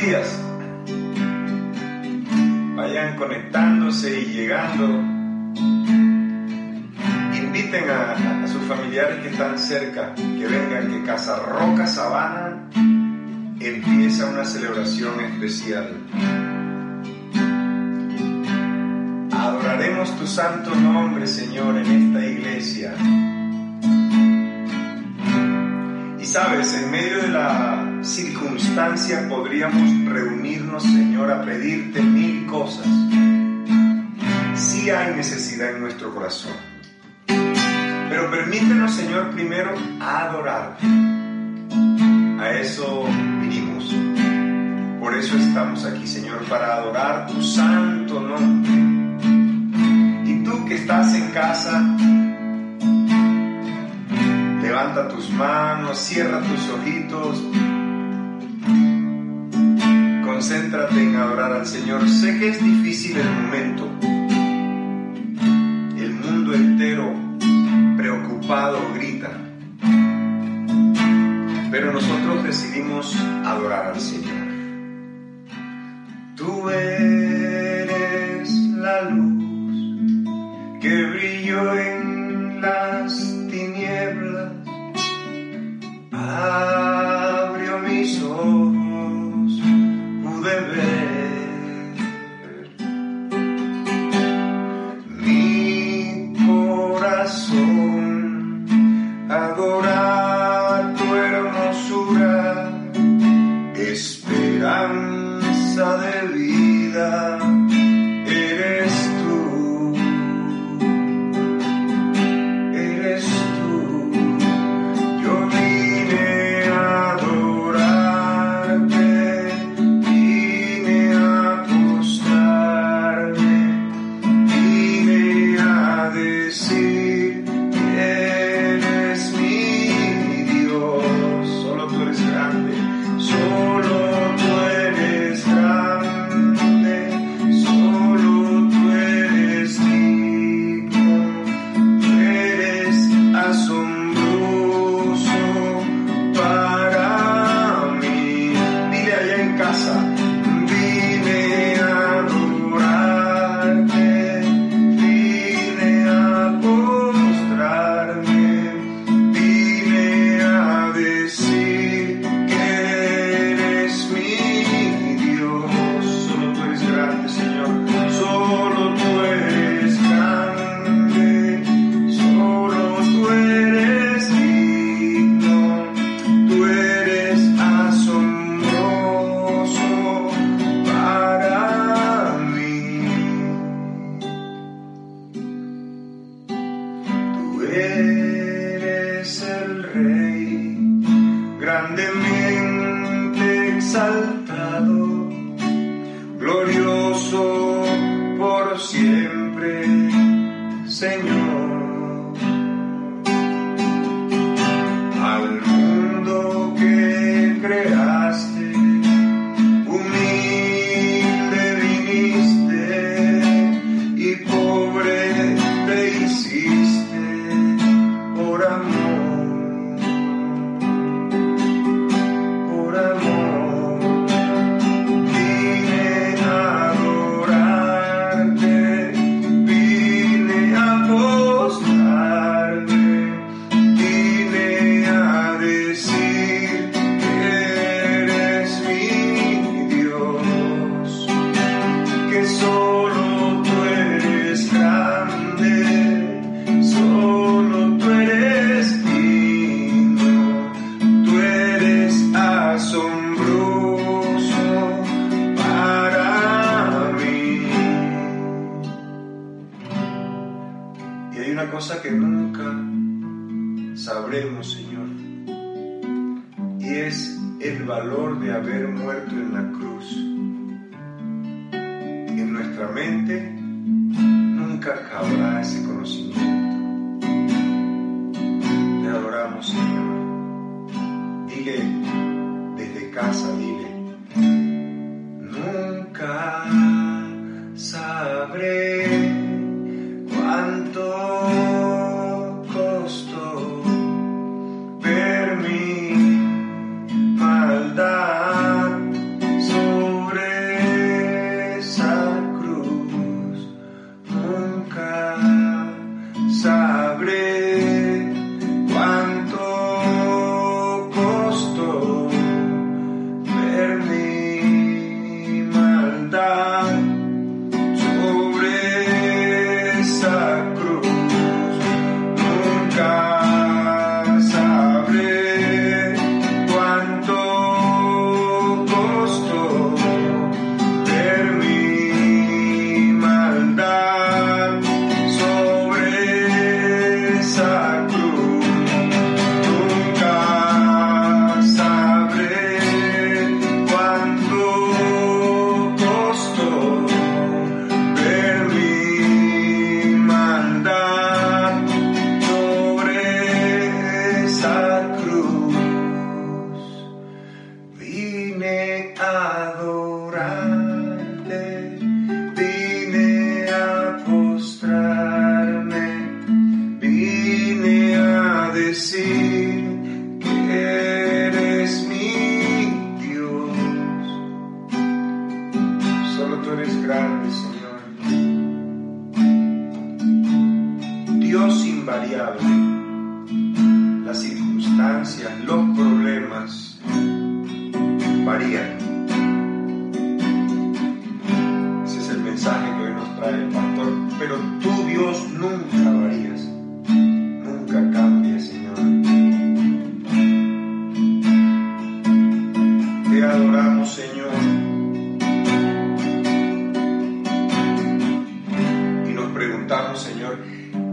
Días. Vayan conectándose y llegando. Inviten a, sus familiares que están cerca, que vengan, que Casa Roca Sabana empieza una celebración especial. Adoraremos tu santo nombre, Señor, en esta iglesia. Y sabes, en medio de la circunstancia podríamos reunirnos, Señor, a pedirte mil cosas. Sí hay necesidad en nuestro corazón. Pero permítenos, Señor, primero adorarte. A eso vinimos. Por eso estamos aquí, Señor, para adorar tu santo nombre. Y tú que estás en casa, levanta tus manos, cierra tus ojitos concéntrate en adorar al Señor. Sé que es difícil el momento. El mundo entero preocupado grita. Pero nosotros decidimos adorar al Señor.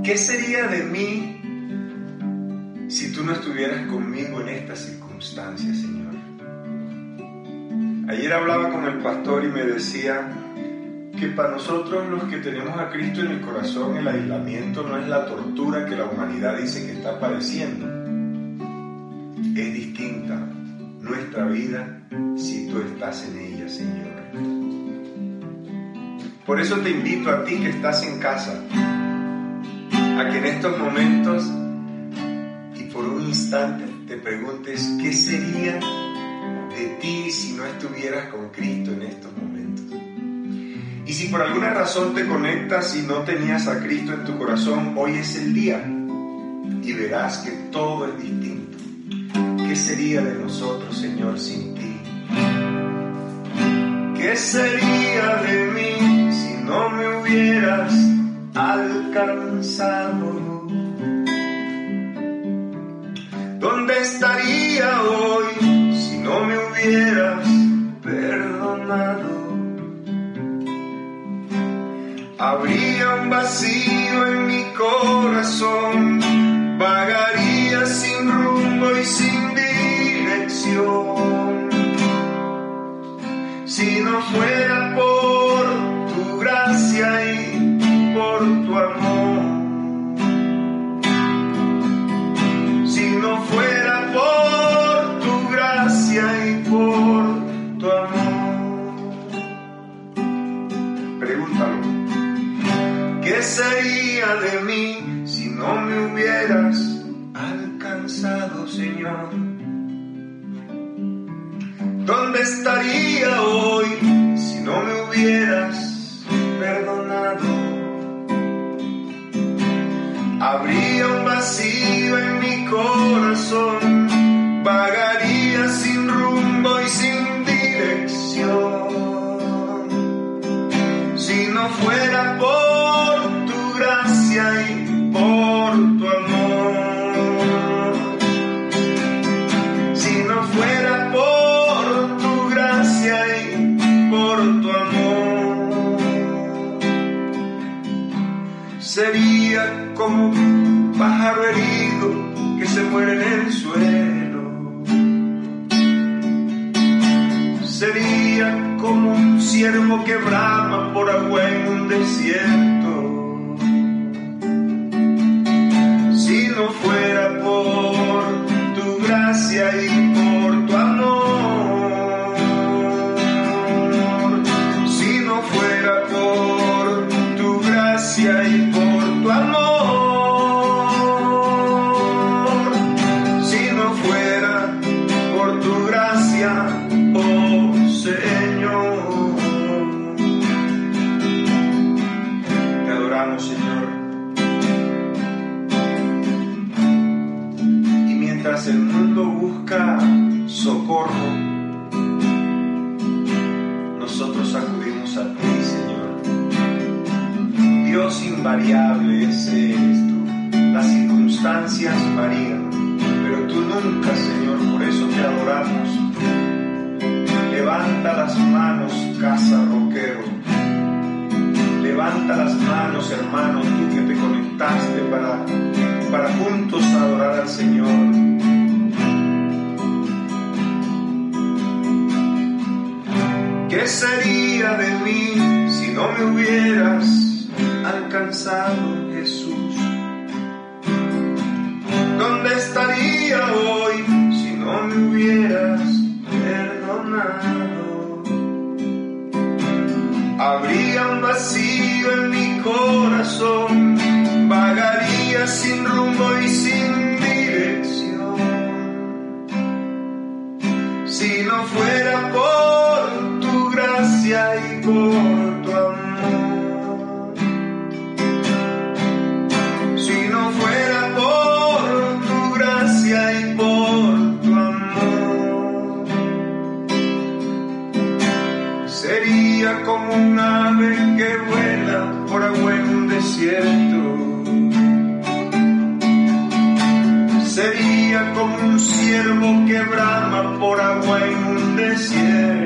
¿Qué sería de mí si tú no estuvieras conmigo en estas circunstancias, Señor? Ayer hablaba con el pastor y me decía que para nosotros los que tenemos a Cristo en el corazón, el aislamiento no es la tortura que la humanidad dice que está padeciendo. Es distinta nuestra vida si tú estás en ella, Señor. Por eso te invito a ti que estás en casa, a que en estos momentos y por un instante te preguntes qué sería de ti si no estuvieras con Cristo en estos momentos. Y si por alguna razón te conectas y no tenías a Cristo en tu corazón, hoy es el día y verás que todo es distinto. ¿Qué sería de nosotros, Señor, sin ti? ¿Qué sería de mí alcanzado? ¿Dónde estaría hoy si no me hubieras perdonado? Habría un vacío en mi corazón, vagaría sin rumbo y sin dirección. Si no fuera fuera por desierto.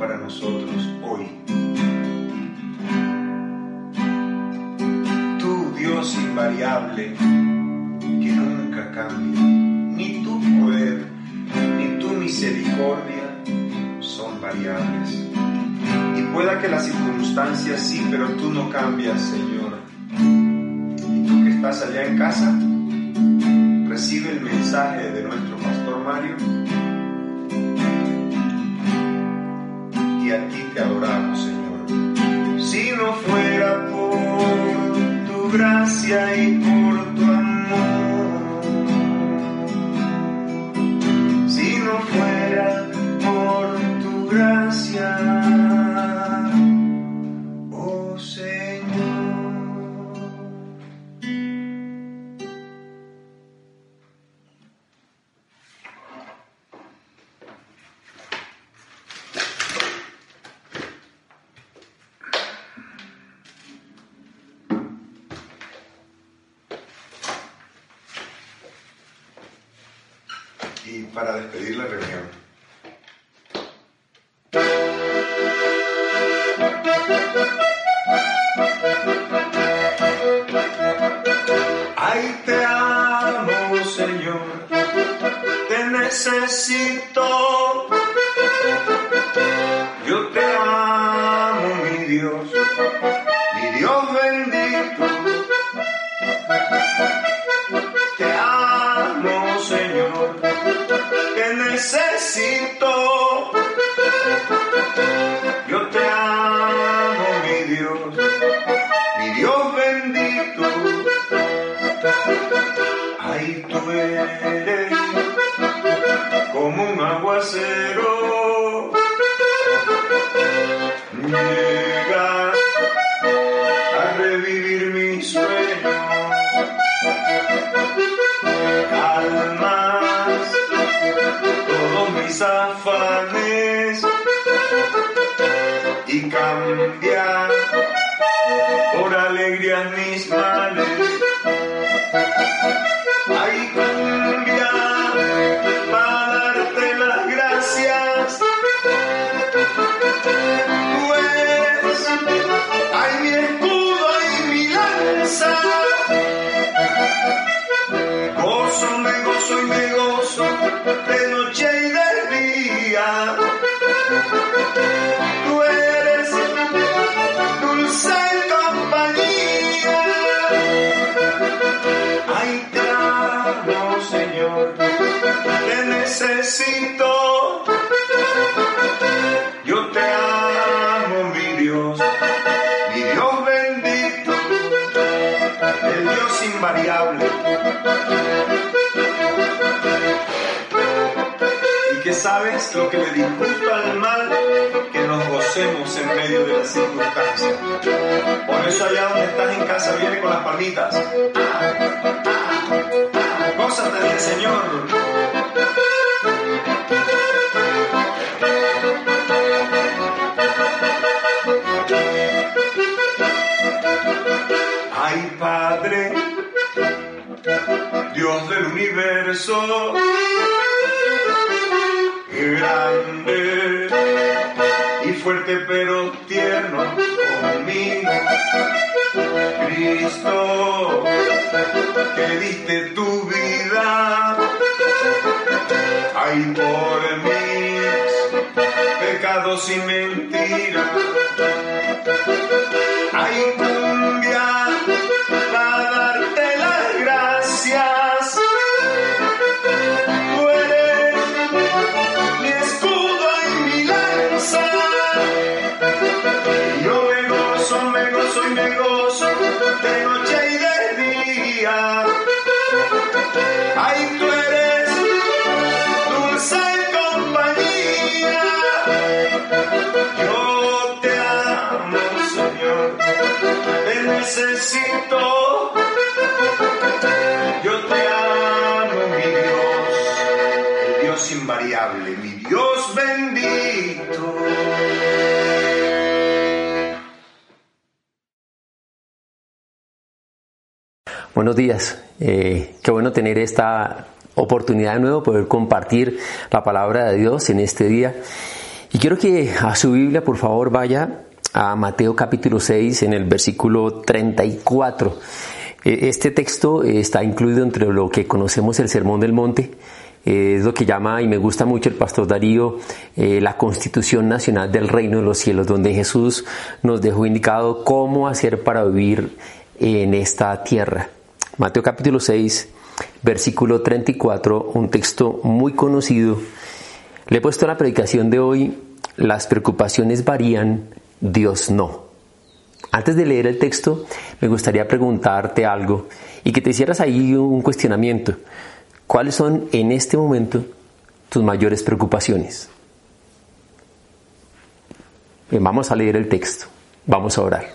para nosotros hoy. Tú, Dios invariable, que nunca cambia, ni tu poder, ni tu misericordia son variables. Y pueda que las circunstancias sí, pero tú no cambias, Señor. Y tú que estás allá en casa, recibe el mensaje de nuestro pastor Mario y a ti te adoramos, Señor. Si no fuera por tu gracia y por tu necesito. Yo te amo, mi Dios, mi Dios bendito. Ahí tú eres como un aguacero. Amo, Señor, te necesito. Yo te amo, mi Dios, mi Dios bendito, el Dios invariable. Y que sabes lo que le disgusta al mal, que nos gocemos en medio de las circunstancias. Por eso allá donde estás en casa viene con las palmitas. Gózate del Señor. Ay Padre, Dios del universo, grande y fuerte pero tierno conmigo. Cristo, que diste tu vida, ay por mis pecados y mentiras. Ay, cumbia, para darte las gracias. Tú eres mi escudo y mi lanza. Yo me gozo, me gozo y me gozo de noche y de día. Ay, tú eres dulce compañía. Yo te amo, Señor, te necesito. Yo te amo, mi Dios, el Dios invariable, mi Buenos días, eh, qué bueno tener esta oportunidad de nuevo, poder compartir la palabra de Dios en este día. Y quiero que a su Biblia, por favor, vaya a Mateo capítulo 6 en el versículo 34. Eh, Este texto eh, está incluido entre lo que conocemos el Sermón del Monte. Eh, Es lo que llama, y me gusta mucho el pastor Darío, la Constitución Nacional del Reino de los Cielos, donde Jesús nos dejó indicado cómo hacer para vivir en esta tierra. Mateo capítulo 6, versículo 34, un texto muy conocido. Le he puesto a la predicación de hoy, las preocupaciones varían, Dios no. Antes de leer el texto, me gustaría preguntarte algo y que te hicieras ahí un cuestionamiento. ¿Cuáles son en este momento tus mayores preocupaciones? Bien, vamos a leer el texto, vamos a orar.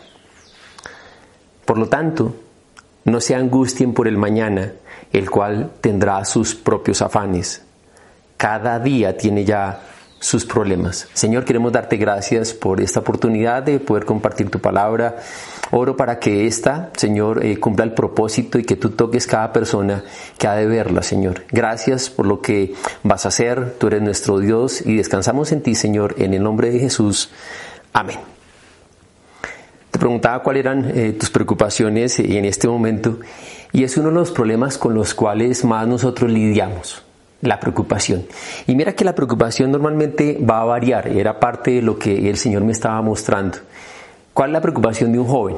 Por lo tanto, no se angustien por el mañana, el cual tendrá sus propios afanes. Cada día tiene ya sus problemas. Señor, queremos darte gracias por esta oportunidad de poder compartir tu palabra. Oro para que esta, Señor, eh, cumpla el propósito y que tú toques cada persona que ha de verla, Señor. Gracias por lo que vas a hacer. Tú eres nuestro Dios y descansamos en ti, Señor, en el nombre de Jesús. Amén. Te preguntaba cuáles eran eh, tus preocupaciones en este momento y es uno de los problemas con los cuales más nosotros lidiamos, la preocupación. Y mira que la preocupación normalmente va a variar, era parte de lo que el Señor me estaba mostrando. ¿Cuál es la preocupación de un joven?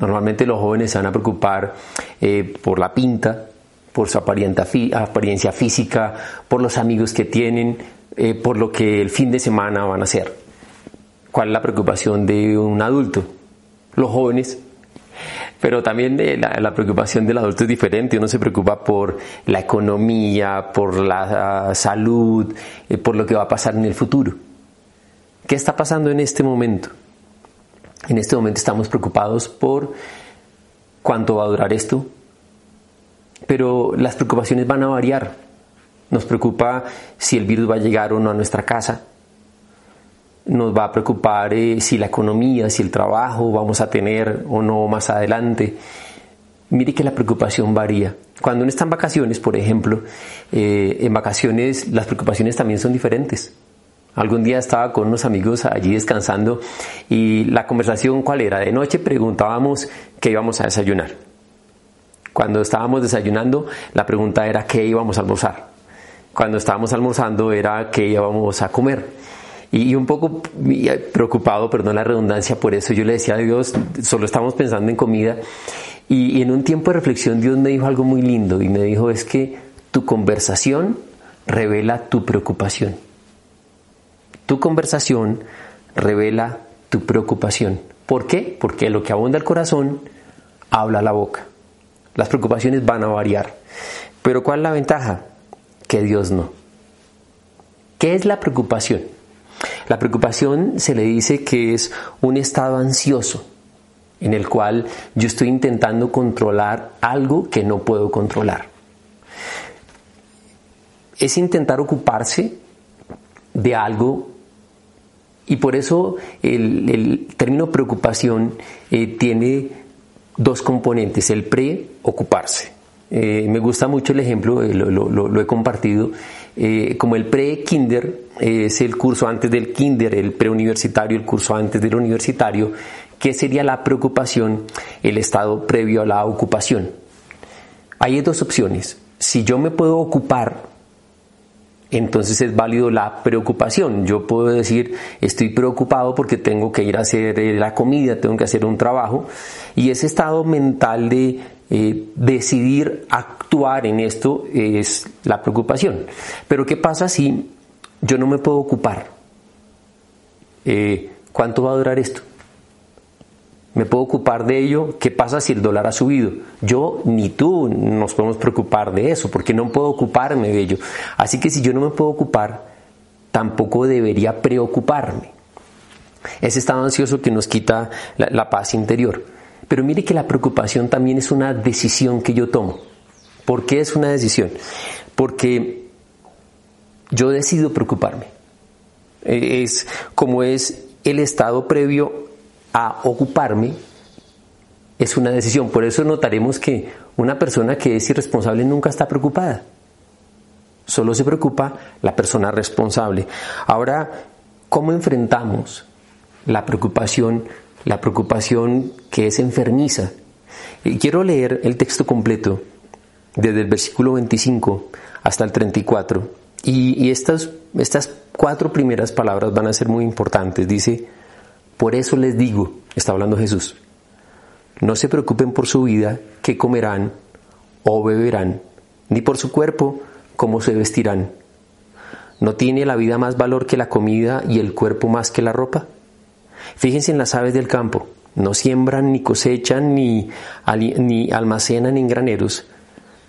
Normalmente los jóvenes se van a preocupar eh, por la pinta, por su apariencia física, por los amigos que tienen, eh, por lo que el fin de semana van a hacer. ¿Cuál es la preocupación de un adulto? Los jóvenes. Pero también la, la, preocupación del adulto es diferente. Uno se preocupa por la economía, por la uh, salud, eh, por lo que va a pasar en el futuro. ¿Qué está pasando en este momento? En este momento estamos preocupados por cuánto va a durar esto, pero las preocupaciones van a variar. Nos preocupa si el virus va a llegar o no a nuestra casa. Nos va a preocupar eh, si la economía, si el trabajo vamos a tener o no más adelante. Mire que la preocupación varía. Cuando uno está en vacaciones, por ejemplo, eh, en vacaciones las preocupaciones también son diferentes. Algún día estaba con unos amigos allí descansando y la conversación cuál era. De noche preguntábamos qué íbamos a desayunar. Cuando estábamos desayunando, la pregunta era qué íbamos a almorzar. Cuando estábamos almorzando era qué íbamos a comer. Y, un poco preocupado, perdón la redundancia, por eso yo le decía a Dios, solo estamos pensando en comida. Y, y en un tiempo de reflexión Dios me dijo algo muy lindo y me dijo es que tu conversación revela tu preocupación. Tu conversación revela tu preocupación. ¿Por qué? Porque lo que abunda el corazón habla la boca. Las preocupaciones van a variar. Pero ¿cuál es la ventaja? Que Dios no. ¿Qué es la preocupación? La preocupación se le dice que es un estado ansioso en el cual yo estoy intentando controlar algo que no puedo controlar. Es intentar ocuparse de algo y por eso el, término preocupación eh, tiene dos componentes, el pre-ocuparse. Eh, me gusta mucho el ejemplo, eh, lo, he compartido, como el pre-kinder es el curso antes del kinder, el preuniversitario, el curso antes del universitario, ¿Qué sería la preocupación? El estado previo a la ocupación. Hay dos opciones. Si yo me puedo ocupar, entonces es válido la preocupación. Yo puedo decir, estoy preocupado porque tengo que ir a hacer eh, la comida, tengo que hacer un trabajo. Y ese estado mental de eh, decidir actuar en esto es la preocupación. Pero ¿qué pasa si yo no me puedo ocupar? Eh, ¿Cuánto va a durar esto? me puedo ocupar de ello. ¿Qué pasa si el dólar ha subido? Yo ni tú nos podemos preocupar de eso, porque no puedo ocuparme de ello. Así que si yo no me puedo ocupar, tampoco debería preocuparme. Ese estado ansioso que nos quita la, la paz interior. Pero mire que la preocupación también es una decisión que yo tomo. ¿Por qué es una decisión? Porque yo decido preocuparme. Es como es el estado previo a ocuparme es una decisión. Por eso notaremos que una persona que es irresponsable nunca está preocupada. Solo se preocupa la persona responsable. Ahora, ¿cómo enfrentamos la preocupación, la preocupación que es enfermiza? quiero leer el texto completo desde el versículo 25 hasta el 34. Y, y estas, estas cuatro primeras palabras van a ser muy importantes. Dice, por eso les digo, está hablando Jesús, no se preocupen por su vida, qué comerán o beberán, ni por su cuerpo, cómo se vestirán. ¿No tiene la vida más valor que la comida y el cuerpo más que la ropa? Fíjense en las aves del campo, no siembran ni cosechan ni, ni almacenan en graneros,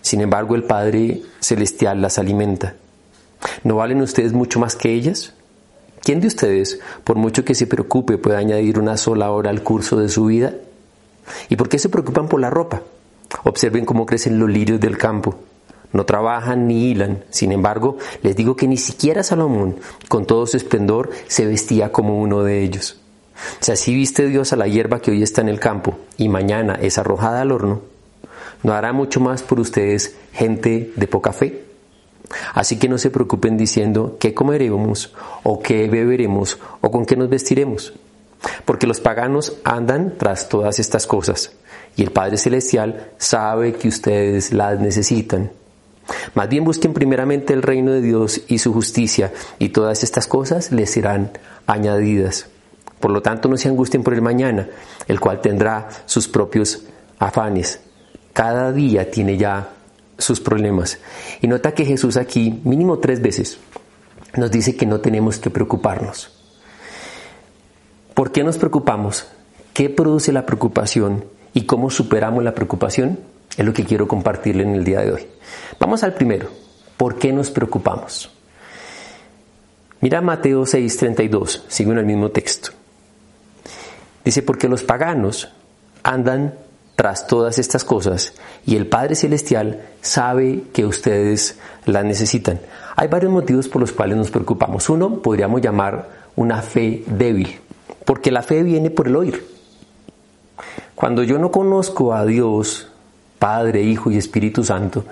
sin embargo el Padre Celestial las alimenta. ¿No valen ustedes mucho más que ellas? ¿Quién de ustedes, por mucho que se preocupe, puede añadir una sola hora al curso de su vida? ¿Y por qué se preocupan por la ropa? Observen cómo crecen los lirios del campo. No trabajan ni hilan. Sin embargo, les digo que ni siquiera Salomón, con todo su esplendor, se vestía como uno de ellos. Si así viste Dios a la hierba que hoy está en el campo y mañana es arrojada al horno, ¿no hará mucho más por ustedes gente de poca fe? Así que no se preocupen diciendo qué comeremos o qué beberemos o con qué nos vestiremos, porque los paganos andan tras todas estas cosas y el Padre Celestial sabe que ustedes las necesitan. Más bien busquen primeramente el reino de Dios y su justicia y todas estas cosas les serán añadidas. Por lo tanto, no se angustien por el mañana, el cual tendrá sus propios afanes. Cada día tiene ya sus problemas. Y nota que Jesús aquí, mínimo tres veces, nos dice que no tenemos que preocuparnos. ¿Por qué nos preocupamos? ¿Qué produce la preocupación? ¿Y cómo superamos la preocupación? Es lo que quiero compartirle en el día de hoy. Vamos al primero. ¿Por qué nos preocupamos? Mira Mateo 6:32, sigue en el mismo texto. Dice, porque los paganos andan tras todas estas cosas y el Padre Celestial sabe que ustedes las necesitan. Hay varios motivos por los cuales nos preocupamos. Uno podríamos llamar una fe débil, porque la fe viene por el oír. Cuando yo no conozco a Dios, Padre, Hijo y Espíritu Santo,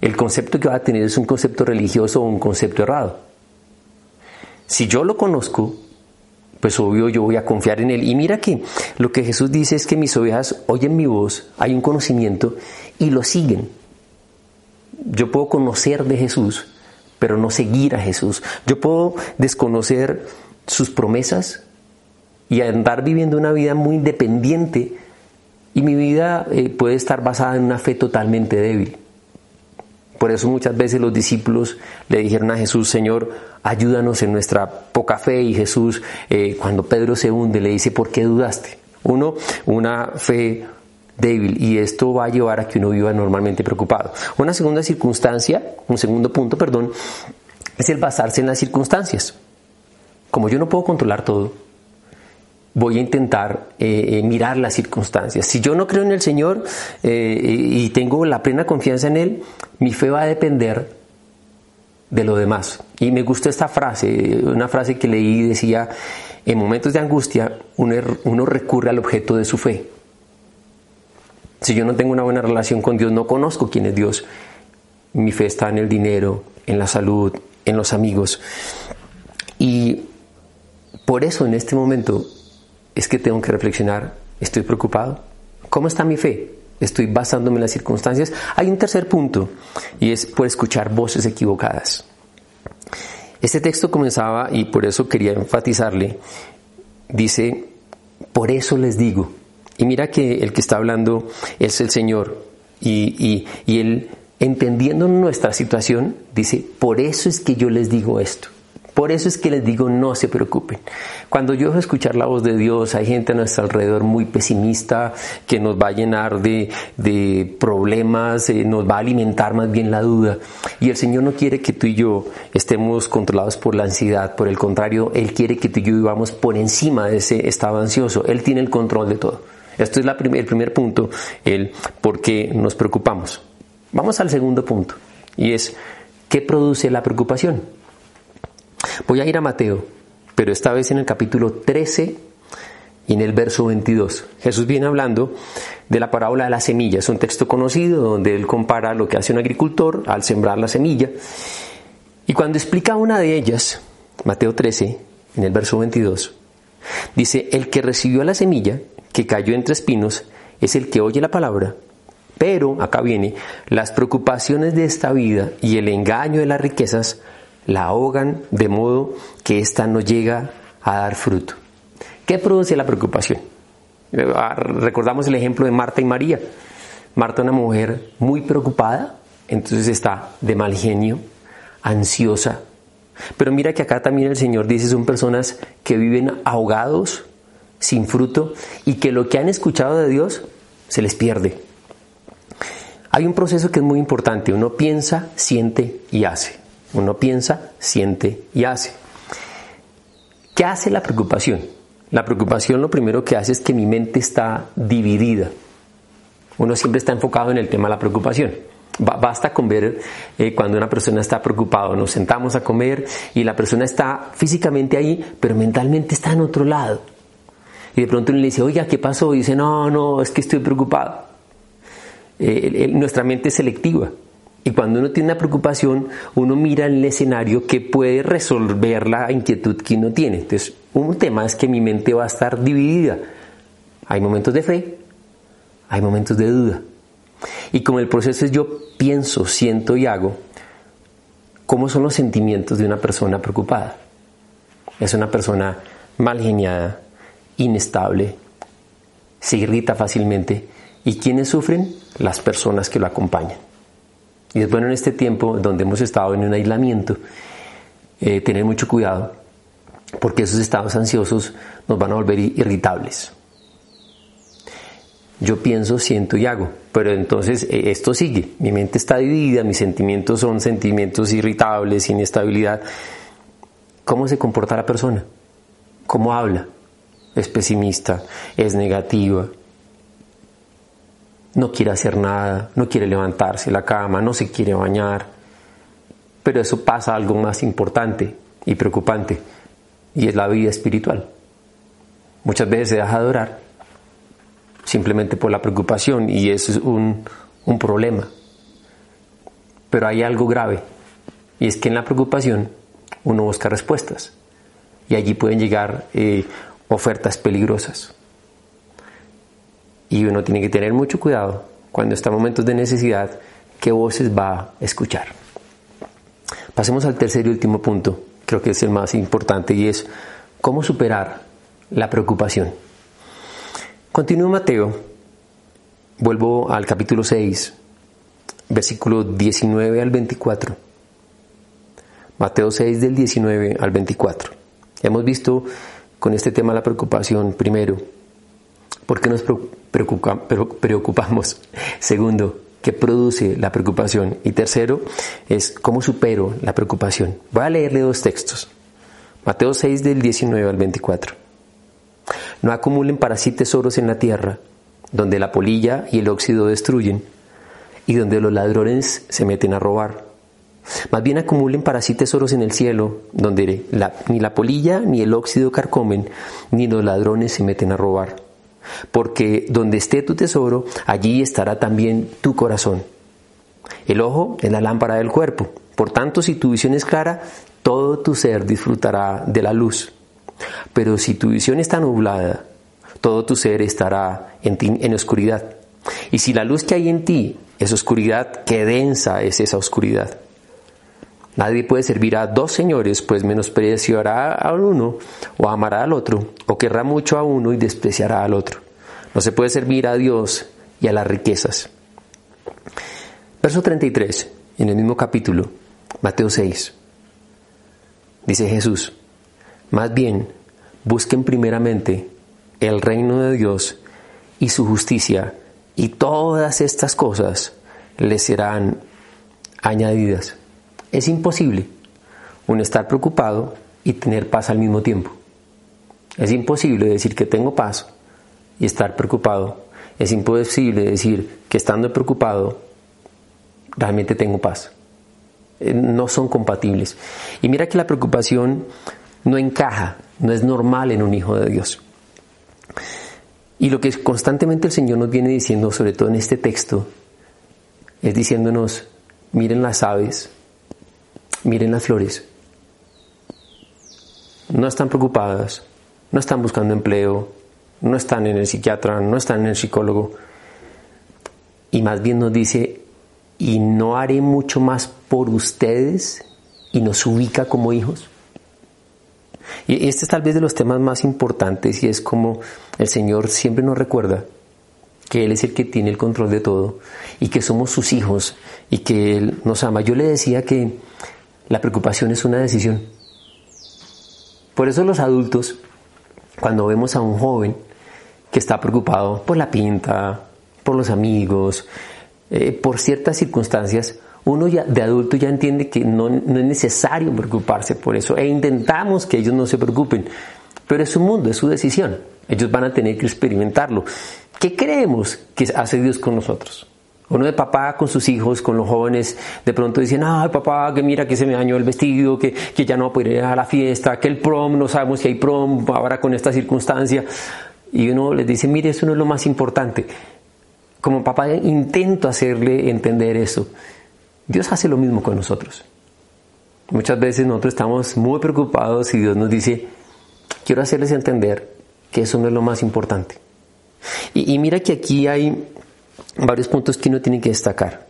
el concepto que va a tener es un concepto religioso o un concepto errado. Si yo lo conozco, pues obvio yo voy a confiar en Él. Y mira que lo que Jesús dice es que mis ovejas oyen mi voz, hay un conocimiento y lo siguen. Yo puedo conocer de Jesús, pero no seguir a Jesús. Yo puedo desconocer sus promesas y andar viviendo una vida muy independiente y mi vida eh, puede estar basada en una fe totalmente débil. Por eso muchas veces los discípulos le dijeron a Jesús, Señor, ayúdanos en nuestra poca fe. Y Jesús, eh, cuando Pedro se hunde, le dice, ¿por qué dudaste? Uno, una fe débil y esto va a llevar a que uno viva normalmente preocupado. Una segunda circunstancia, un segundo punto, perdón, es el basarse en las circunstancias. Como yo no puedo controlar todo, voy a intentar eh, eh, mirar las circunstancias. Si yo no creo en el Señor eh, y tengo la plena confianza en Él, mi fe va a depender de lo demás. Y me gustó esta frase, una frase que leí decía, en momentos de angustia uno, uno recurre al objeto de su fe. Si yo no tengo una buena relación con Dios, no conozco quién es Dios, mi fe está en el dinero, en la salud, en los amigos. Y por eso en este momento es que tengo que reflexionar, ¿estoy preocupado? ¿Cómo está mi fe? ¿Estoy basándome en las circunstancias? Hay un tercer punto y es por escuchar voces equivocadas. Este texto comenzaba, y por eso quería enfatizarle, dice, por eso les digo, y mira que el que está hablando es el Señor. Y, y, Él, entendiendo nuestra situación, dice, por eso es que yo les digo esto. Por eso es que les digo, no se preocupen. Cuando yo dejo escuchar la voz de Dios, hay gente a nuestro alrededor muy pesimista que nos va a llenar de, de problemas, eh, nos va a alimentar más bien la duda. Y el Señor no quiere que tú y yo estemos controlados por la ansiedad. Por el contrario, Él quiere que tú y yo vivamos por encima de ese estado ansioso. Él tiene el control de todo. Esto es el primer punto, el por qué nos preocupamos. Vamos al segundo punto, y es, ¿qué produce la preocupación? Voy a ir a Mateo, pero esta vez en el capítulo 13 y en el verso 22. Jesús viene hablando de la parábola de la semilla. Es un texto conocido donde él compara lo que hace un agricultor al sembrar la semilla. Y cuando explica una de ellas, Mateo 13, en el verso 22, dice, el que recibió la semilla que cayó entre espinos es el que oye la palabra, pero, acá viene, las preocupaciones de esta vida y el engaño de las riquezas la ahogan de modo que ésta no llega a dar fruto. ¿Qué produce la preocupación? Ah, recordamos el ejemplo de Marta y María. Marta, una mujer muy preocupada, entonces está de mal genio, ansiosa. Pero mira que acá también el Señor dice son personas que viven ahogados sin fruto y que lo que han escuchado de Dios se les pierde. Hay un proceso que es muy importante. Uno piensa, siente y hace. Uno piensa, siente y hace. ¿Qué hace la preocupación? La preocupación lo primero que hace es que mi mente está dividida. Uno siempre está enfocado en el tema de la preocupación. Basta con ver eh, cuando una persona está preocupada, nos sentamos a comer y la persona está físicamente ahí, pero mentalmente está en otro lado y de pronto uno le dice, oiga, ¿qué pasó? Y dice, no, no, es que estoy preocupado. Eh, nuestra mente es selectiva. Y cuando uno tiene una preocupación, uno mira el escenario que puede resolver la inquietud que uno tiene. Entonces, un tema es que mi mente va a estar dividida. Hay momentos de fe, hay momentos de duda. Y como el proceso es yo pienso, siento y hago, ¿cómo son los sentimientos de una persona preocupada? Es una persona mal geniada, inestable, se irrita fácilmente. ¿Y quiénes sufren? Las personas que lo acompañan. Y es bueno en este tiempo donde hemos estado en un aislamiento, eh, tener mucho cuidado, porque esos estados ansiosos nos van a volver irritables. Yo pienso, siento y hago, pero entonces eh, esto sigue. Mi mente está dividida, mis sentimientos son sentimientos irritables, inestabilidad. ¿Cómo se comporta la persona? ¿Cómo habla? es pesimista, es negativa, no quiere hacer nada, no quiere levantarse la cama, no se quiere bañar. Pero eso pasa algo más importante y preocupante. y es la vida espiritual. Muchas veces se deja de orar simplemente por la preocupación y eso es un, un problema. Pero hay algo grave y es que en la preocupación uno busca respuestas y allí pueden llegar eh, ofertas peligrosas. Y uno tiene que tener mucho cuidado cuando está en momentos de necesidad qué voces va a escuchar. Pasemos al tercer y último punto, creo que es el más importante y es cómo superar la preocupación. Continúo Mateo, vuelvo al capítulo 6, versículo 19 al 24. Mateo 6 del 19 al 24. Hemos visto con este tema la preocupación, primero, ¿por qué nos preocupamos? Segundo, ¿qué produce la preocupación? Y tercero, es cómo supero la preocupación. Voy a leerle dos textos. Mateo 6 del 19 al 24. No acumulen para sí tesoros en la tierra, donde la polilla y el óxido destruyen, y donde los ladrones se meten a robar más bien acumulen para sí tesoros en el cielo, donde ni la polilla ni el óxido carcomen, ni los ladrones se meten a robar. Porque donde esté tu tesoro, allí estará también tu corazón. El ojo es la lámpara del cuerpo. Por tanto, si tu visión es clara, todo tu ser disfrutará de la luz. Pero si tu visión está nublada, todo tu ser estará en, en oscuridad. Y si la luz que hay en ti es oscuridad, qué densa es esa oscuridad. Nadie puede servir a dos señores, pues menospreciará a uno o amará al otro, o querrá mucho a uno y despreciará al otro. No se puede servir a Dios y a las riquezas. Verso 33, en el mismo capítulo, Mateo 6. Dice Jesús, más bien, busquen primeramente el reino de Dios y su justicia, y todas estas cosas les serán añadidas. Es imposible uno estar preocupado y tener paz al mismo tiempo. Es imposible decir que tengo paz y estar preocupado. Es imposible decir que estando preocupado realmente tengo paz. Eh, no son compatibles. Y mira que la preocupación no encaja, no es normal en un hijo de Dios. Y lo que constantemente el Señor nos viene diciendo, sobre todo en este texto, es diciéndonos, miren las aves, Miren las flores. No están preocupadas, no están buscando empleo, no están en el psiquiatra, no están en el psicólogo. Y más bien nos dice, y no haré mucho más por ustedes y nos ubica como hijos. Y este es tal vez de los temas más importantes y es como el Señor siempre nos recuerda que Él es el que tiene el control de todo y que somos sus hijos y que Él nos ama. Yo le decía que la preocupación es una decisión. Por eso los adultos, cuando vemos a un joven que está preocupado por la pinta, por los amigos, eh, por ciertas circunstancias, uno ya de adulto ya entiende que no, no, es necesario preocuparse por eso e intentamos que ellos no se preocupen. Pero es su mundo, es su decisión. Ellos van a tener que experimentarlo. ¿Qué creemos que hace Dios con nosotros? Uno de papá con sus hijos, con los jóvenes, de pronto dicen, ay papá, que mira que se me dañó el vestido, que, que ya no puede ir a la fiesta, que el prom, no sabemos si hay prom ahora con esta circunstancia. Y uno les dice, mire, eso no es lo más importante. Como papá intento hacerle entender eso. Dios hace lo mismo con nosotros. Muchas veces nosotros estamos muy preocupados y Dios nos dice, quiero hacerles entender que eso no es lo más importante. Y, y mira que aquí hay varios puntos que uno tiene que destacar.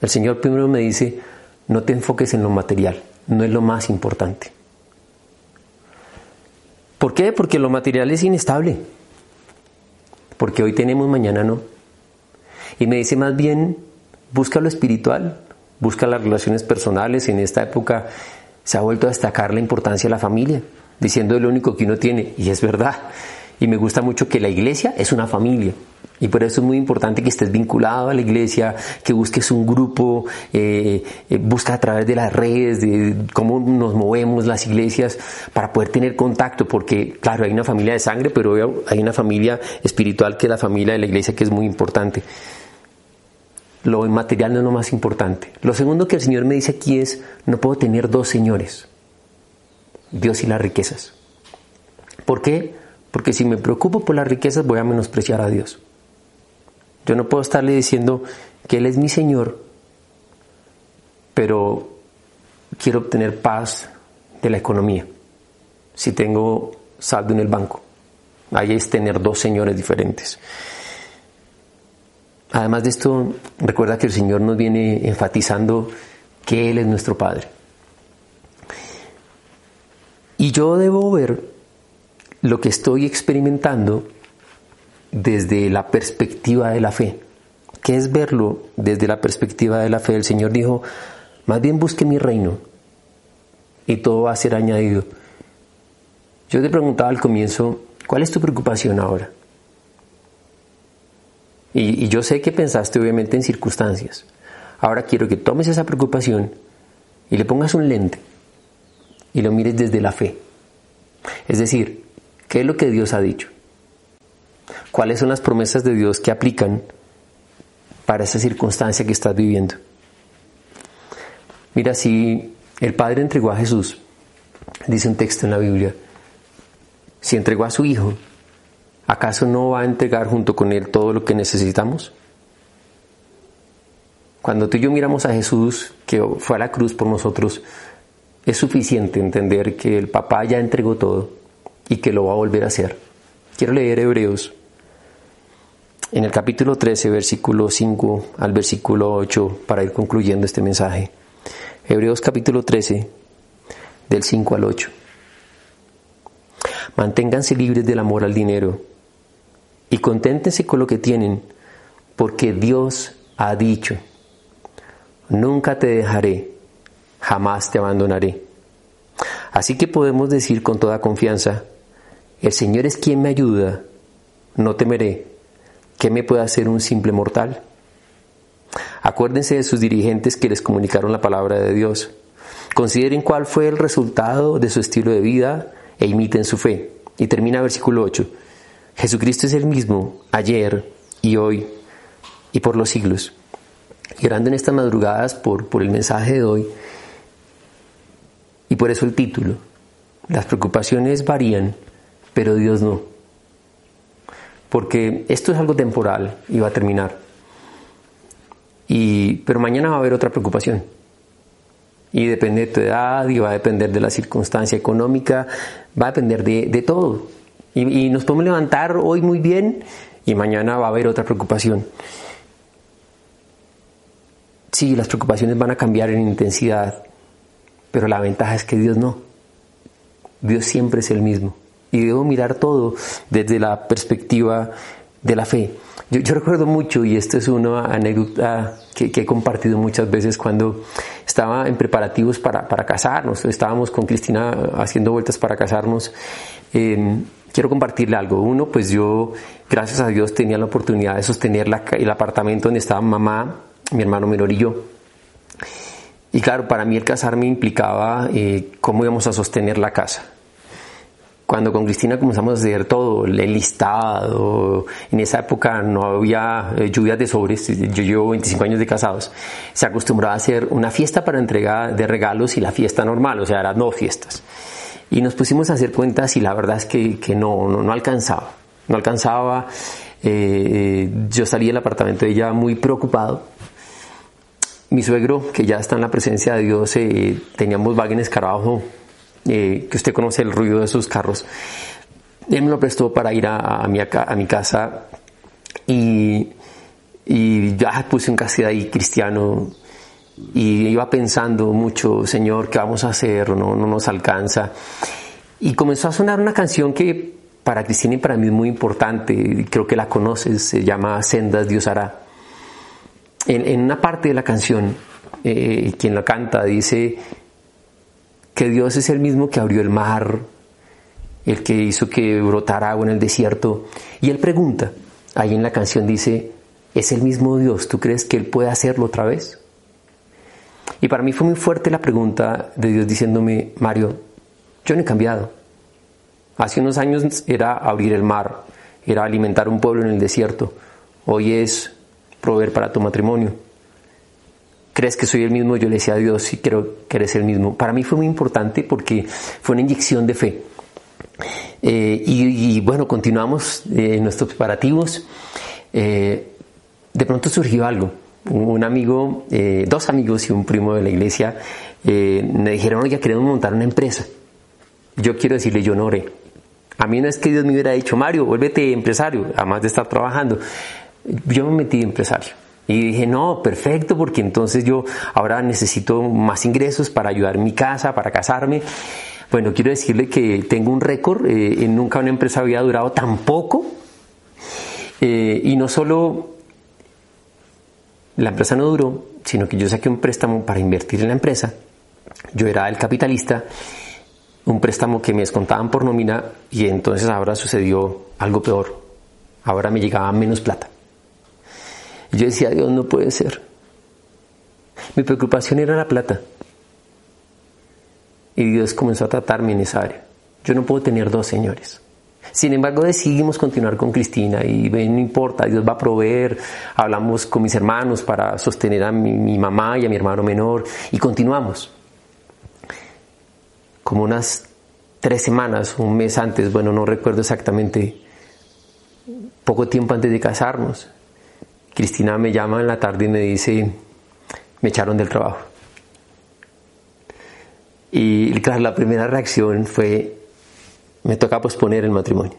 El Señor primero me dice, no te enfoques en lo material, no es lo más importante. ¿Por qué? Porque lo material es inestable. Porque hoy tenemos, mañana no. Y me dice más bien, busca lo espiritual, busca las relaciones personales. En esta época se ha vuelto a destacar la importancia de la familia, diciendo lo único que uno tiene. Y es verdad. Y me gusta mucho que la iglesia es una familia. Y por eso es muy importante que estés vinculado a la iglesia, que busques un grupo, eh, eh, busca a través de las redes, de cómo nos movemos las iglesias para poder tener contacto, porque claro, hay una familia de sangre, pero hay una familia espiritual que es la familia de la iglesia que es muy importante. Lo material no es lo más importante. Lo segundo que el Señor me dice aquí es, no puedo tener dos señores, Dios y las riquezas. ¿Por qué? Porque si me preocupo por las riquezas voy a menospreciar a Dios. Yo no puedo estarle diciendo que Él es mi Señor, pero quiero obtener paz de la economía. Si tengo saldo en el banco, ahí es tener dos señores diferentes. Además de esto, recuerda que el Señor nos viene enfatizando que Él es nuestro Padre. Y yo debo ver lo que estoy experimentando desde la perspectiva de la fe. ¿Qué es verlo desde la perspectiva de la fe? El Señor dijo, más bien busque mi reino y todo va a ser añadido. Yo te preguntaba al comienzo, ¿cuál es tu preocupación ahora? Y, y, yo sé que pensaste obviamente en circunstancias. Ahora quiero que tomes esa preocupación y le pongas un lente y lo mires desde la fe. Es decir, ¿qué es lo que Dios ha dicho? ¿Cuáles son las promesas de Dios que aplican para esa circunstancia que estás viviendo? Mira, si el Padre entregó a Jesús, dice un texto en la Biblia, si entregó a su Hijo, ¿acaso no va a entregar junto con Él todo lo que necesitamos? Cuando tú y yo miramos a Jesús, que fue a la cruz por nosotros, es suficiente entender que el papá ya entregó todo y que lo va a volver a hacer. Quiero leer Hebreos en el capítulo 13, versículo 5 al versículo 8 para ir concluyendo este mensaje. Hebreos capítulo 13, del 5 al 8. Manténganse libres del amor al dinero y conténtense con lo que tienen, porque Dios ha dicho, nunca te dejaré jamás te abandonaré. Así que podemos decir con toda confianza, el Señor es quien me ayuda, no temeré. ¿Qué me puede hacer un simple mortal? Acuérdense de sus dirigentes que les comunicaron la palabra de Dios. Consideren cuál fue el resultado de su estilo de vida e imiten su fe. Y termina versículo 8. Jesucristo es el mismo ayer y hoy y por los siglos. Y en estas madrugadas por, por el mensaje de hoy, y por eso el título. Las preocupaciones varían, pero Dios no. Porque esto es algo temporal y va a terminar. Y, pero mañana va a haber otra preocupación. Y depende de tu edad, y va a depender de la circunstancia económica, va a depender de, todo. Y, y nos podemos levantar hoy muy bien y mañana va a haber otra preocupación. Sí, las preocupaciones van a cambiar en intensidad, pero la ventaja es que Dios no. Dios siempre es el mismo. Y debo mirar todo desde la perspectiva de la fe. Yo, recuerdo mucho, y esto es una anécdota que, he compartido muchas veces cuando estaba en preparativos para, casarnos, estábamos con Cristina haciendo vueltas para casarnos. Em, quiero compartirle algo. Uno, pues yo, gracias a Dios, tenía la oportunidad de sostener el apartamento donde estaba mamá, mi hermano menor y yo. Y claro, para mí el casarme implicaba eh, cómo íbamos a sostener la casa. Cuando con Cristina comenzamos a hacer todo, el listado, en esa época no había eh, lluvias de sobres, yo llevo 25 años de casados, se acostumbraba a hacer una fiesta para entrega de regalos y la fiesta normal, o sea, eran dos fiestas. Y nos pusimos a hacer cuentas y la verdad es que, que no, no, no, alcanzaba, no alcanzaba. Eh, yo salí del apartamento de ella muy preocupado mi suegro, que ya está en la presencia de Dios, eh, teníamos Volkswagen Escarabajo, eh, que usted conoce el ruido de sus carros. Él me lo prestó para ir a, mi, a mi, casa y, y ya puse un cassette ahí cristiano y iba pensando mucho, Señor, ¿qué vamos a hacer? No, no nos alcanza. Y comenzó a sonar una canción que para Cristina y para mí es muy importante, creo que la conoces, se llama Sendas Dios hará en, una parte de la canción, eh, quien la canta dice que Dios es el mismo que abrió el mar, el que hizo que brotara agua en el desierto. Y él pregunta, ahí en la canción dice, ¿es el mismo Dios? ¿Tú crees que Él puede hacerlo otra vez? Y para mí fue muy fuerte la pregunta de Dios diciéndome, Mario, yo no he cambiado. Hace unos años era abrir el mar, era alimentar un pueblo en el desierto. Hoy es proveer para tu matrimonio. ¿Crees que soy el mismo? Yo le decía a Dios, sí creo que eres el mismo. Para mí fue muy importante porque fue una inyección de fe. Eh, y, bueno, continuamos eh, nuestros preparativos. Eh, de pronto surgió algo. Un amigo, dos amigos y un primo de la iglesia me dijeron, oye, queremos montar una empresa. Yo quiero decirle, yo no oré. A mí no es que Dios me hubiera dicho, Mario, vuélvete empresario, además de estar trabajando. Yo me metí empresario. Y dije, no, perfecto, porque entonces yo ahora necesito más ingresos para ayudar mi casa, para casarme. Bueno, quiero decirle que tengo un récord, eh, nunca una empresa había durado tan poco. Eh, y no solo la empresa no duró, sino que yo saqué un préstamo para invertir en la empresa. Yo era el capitalista, un préstamo que me descontaban por nómina y entonces ahora sucedió algo peor. Ahora me llegaba menos plata. Yo decía, Dios, no puede ser. Mi preocupación era la plata. Y Dios comenzó a tratarme en esa área. Yo no puedo tener dos señores. Sin embargo, decidimos continuar con Cristina y no importa, Dios va a proveer. Hablamos con mis hermanos para sostener a mi, mamá y a mi hermano menor y continuamos. Como unas tres semanas, un mes antes, bueno, no recuerdo exactamente, poco tiempo antes de casarnos, Cristina me llama en la tarde y me dice, me echaron del trabajo. Y la primera reacción fue, me toca posponer el matrimonio.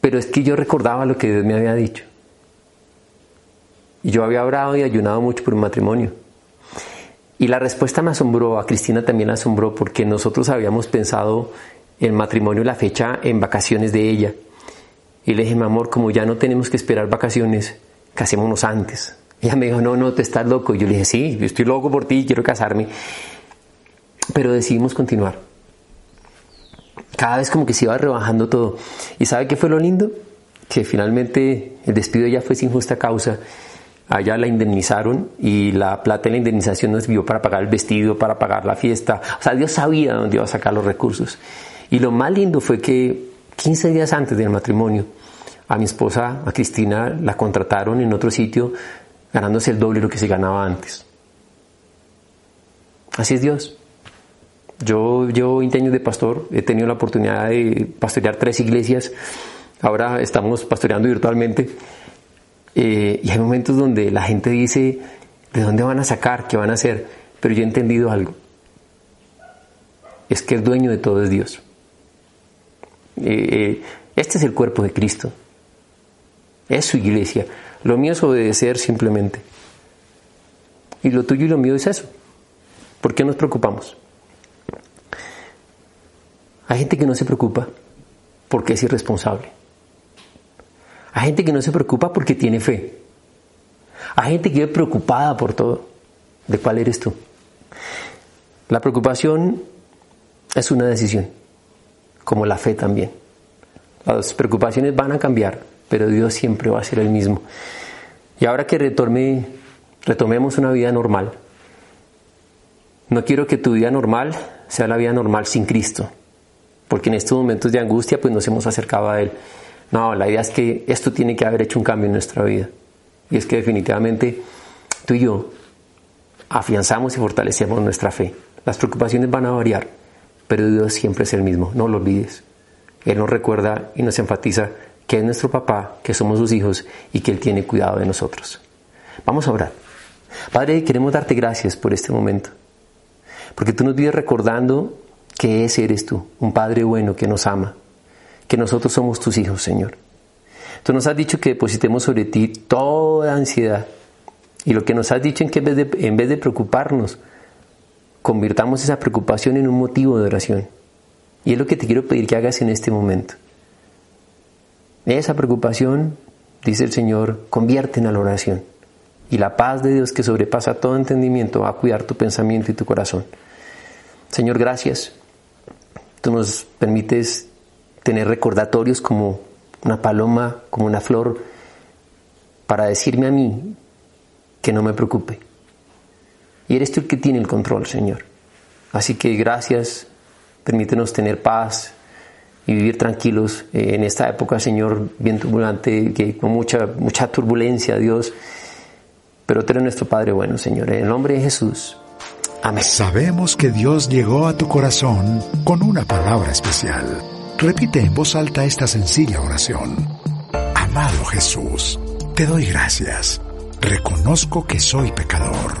Pero es que yo recordaba lo que Dios me había dicho. Y yo había orado y ayunado mucho por un matrimonio. Y la respuesta me asombró, a Cristina también asombró, porque nosotros habíamos pensado el matrimonio, la fecha en vacaciones de ella. Y le dije, mi amor, como ya no tenemos que esperar vacaciones, casémonos antes. Ella me dijo, no, no, te estás loco. Y yo le dije, sí, yo estoy loco por ti, quiero casarme. Pero decidimos continuar. Cada vez como que se iba rebajando todo. ¿Y sabe qué fue lo lindo? Que finalmente el despido ya fue sin justa causa. Allá la indemnizaron y la plata de la indemnización nos dio para pagar el vestido, para pagar la fiesta. O sea, Dios sabía dónde iba a sacar los recursos. Y lo más lindo fue que 15 días antes del matrimonio, a mi esposa, a Cristina, la contrataron en otro sitio ganándose el doble de lo que se ganaba antes. Así es Dios. Yo llevo 20 años de pastor, he tenido la oportunidad de pastorear tres iglesias, ahora estamos pastoreando virtualmente eh, y hay momentos donde la gente dice, ¿de dónde van a sacar? ¿Qué van a hacer? Pero yo he entendido algo, es que el dueño de todo es Dios. Eh, eh, este es el cuerpo de Cristo, es su iglesia. Lo mío es obedecer simplemente. Y lo tuyo y lo mío es eso. ¿Por qué nos preocupamos? Hay gente que no se preocupa porque es irresponsable. Hay gente que no se preocupa porque tiene fe. Hay gente que vive preocupada por todo. ¿De cuál eres tú? La preocupación es una decisión, como la fe también. Las preocupaciones van a cambiar, pero Dios siempre va a ser el mismo. Y ahora que retorme, retomemos una vida normal, no quiero que tu vida normal sea la vida normal sin Cristo, porque en estos momentos de angustia pues nos hemos acercado a Él. No, la idea es que esto tiene que haber hecho un cambio en nuestra vida. Y es que definitivamente tú y yo afianzamos y fortalecemos nuestra fe. Las preocupaciones van a variar, pero Dios siempre es el mismo, no lo olvides. Él nos recuerda y nos enfatiza que es nuestro papá, que somos sus hijos y que Él tiene cuidado de nosotros. Vamos a orar. Padre, queremos darte gracias por este momento, porque tú nos vives recordando que ese eres tú, un Padre bueno que nos ama, que nosotros somos tus hijos, Señor. Tú nos has dicho que depositemos sobre ti toda ansiedad y lo que nos has dicho es que en vez de, en vez de preocuparnos, convirtamos esa preocupación en un motivo de oración. Y es lo que te quiero pedir que hagas en este momento. Esa preocupación, dice el Señor, convierte en la oración. Y la paz de Dios que sobrepasa todo entendimiento va a cuidar tu pensamiento y tu corazón. Señor, gracias. Tú nos permites tener recordatorios como una paloma, como una flor, para decirme a mí que no me preocupe. Y eres tú el que tiene el control, Señor. Así que gracias, permítenos tener paz, y vivir tranquilos eh, en esta época, Señor, bien turbulente, que con mucha, mucha turbulencia, Dios. Pero tú eres nuestro Padre bueno, Señor. En el nombre de Jesús. Amén. Sabemos que Dios llegó a tu corazón con una palabra especial. Repite en voz alta esta sencilla oración. Amado Jesús, te doy gracias. Reconozco que soy pecador,